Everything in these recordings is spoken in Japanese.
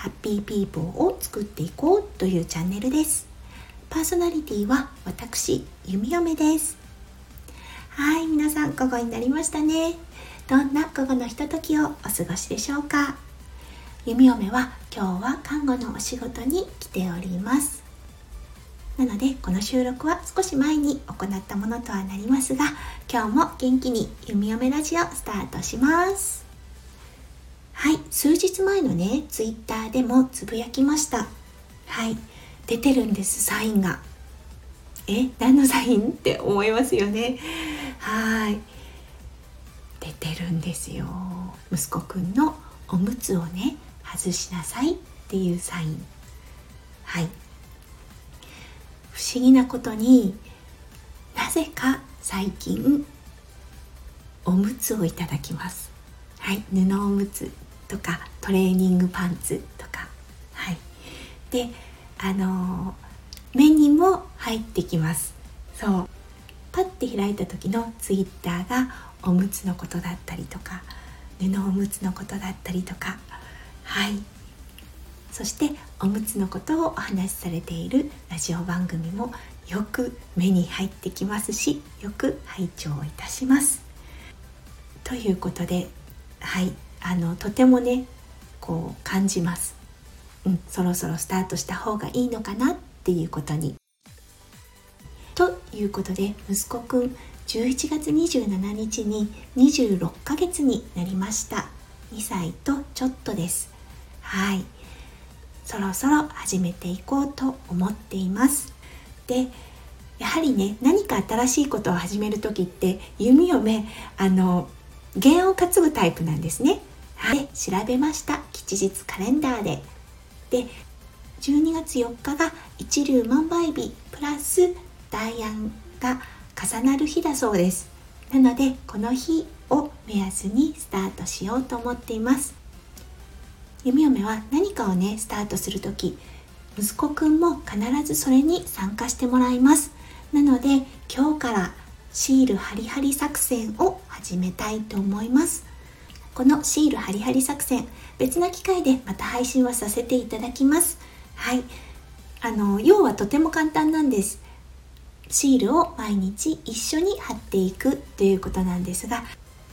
ハッピーピーポーを作っていこうというチャンネルです。パーソナリティは私弓嫁です。はい皆さん午後になりましたね。どんな午後のひとときをお過ごしでしょうか。弓嫁は今日は看護のお仕事に来ております。なのでこの収録は少し前に行ったものとはなりますが今日も元気に弓嫁ラジオスタートします。はい数日前のねツイッターでもつぶやきました。はい出てるんですサインが。え何のサインって思いますよね。はい。出てるんですよ。息子くんのおむつをね外しなさいっていうサイン。はい。不思議なことになぜか最近おむつをいただきます。はい布おむつ。とかトレーニングパンツとか。はい。であの目にも入ってきます。そう。パッて開いた時のツイッターがおむつのことだったりとか布おむつのことだったりとか。はい。そしておむつのことをお話しされているラジオ番組もよく目に入ってきますしよく拝聴いたします。ということではい。あのとてもねこう感じます、うん、そろそろスタートした方がいいのかなっていうことに。ということで息子くん11月27日に26ヶ月になりました。2歳とちょっとです。はい。そろそろ始めていこうと思っています。でやはりね何か新しいことを始める時って弓を目あの弦を担ぐタイプなんですね。はい調べました。吉日カレンダーで。で12月4日が一粒万倍日プラス大安が重なる日だそうです。なのでこの日を目安にスタートしようと思っています。弓嫁は何かをねスタートする時息子くんも必ずそれに参加してもらいます。なので今日からシールハリハリ作戦を始めたいと思います。このシールハリハリ作戦別な機会でまた配信はさせていただきます。はい。あの要はとても簡単なんです。シールを毎日一緒に貼っていくということなんですが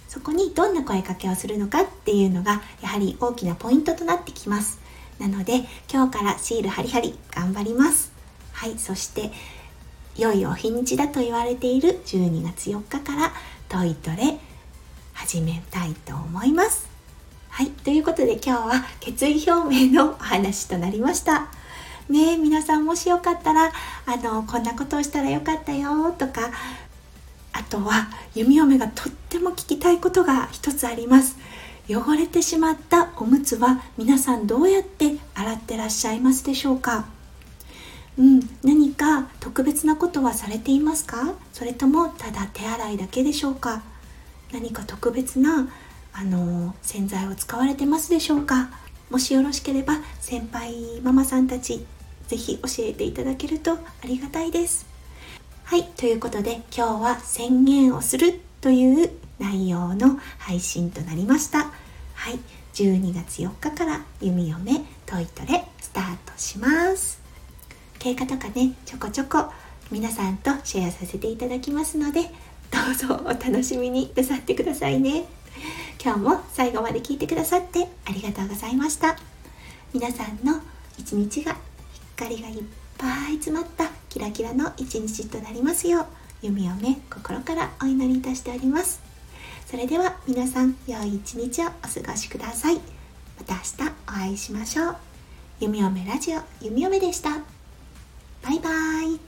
そこにどんな声かけをするのかっていうのがやはり大きなポイントとなってきます。なので今日からシールハリハリ頑張ります。はい。そして良いお日にちだと言われている12月4日からトイトレ始めたいと思います。はい、ということで今日は決意表明のお話となりました。ねえ皆さんもしよかったら、あの、こんなことをしたらよかったよとか、あとは弓嫁がとっても聞きたいことが一つあります。汚れてしまったおむつは皆さんどうやって洗ってらっしゃいますでしょうか？うん、何か特別なことはされていますか？それともただ手洗いだけでしょうか？何か特別なあの洗剤を使われてますでしょうか？もしよろしければ先輩ママさんたち是非教えていただけるとありがたいです。はいということで今日は宣言をするという内容の配信となりました。はい12月4日から弓嫁トイトレスタートします。経過とかねちょこちょこ皆さんとシェアさせていただきますのでどうぞお楽しみになさってくださいね。今日も最後まで聞いてくださってありがとうございました。皆さんの一日が光がいっぱい詰まったキラキラの一日となりますよう弓をね心からお祈りいたしております。それでは皆さん良い一日をお過ごしください。また明日お会いしましょう。弓嫁ラジオ弓嫁でした。バイバーイ。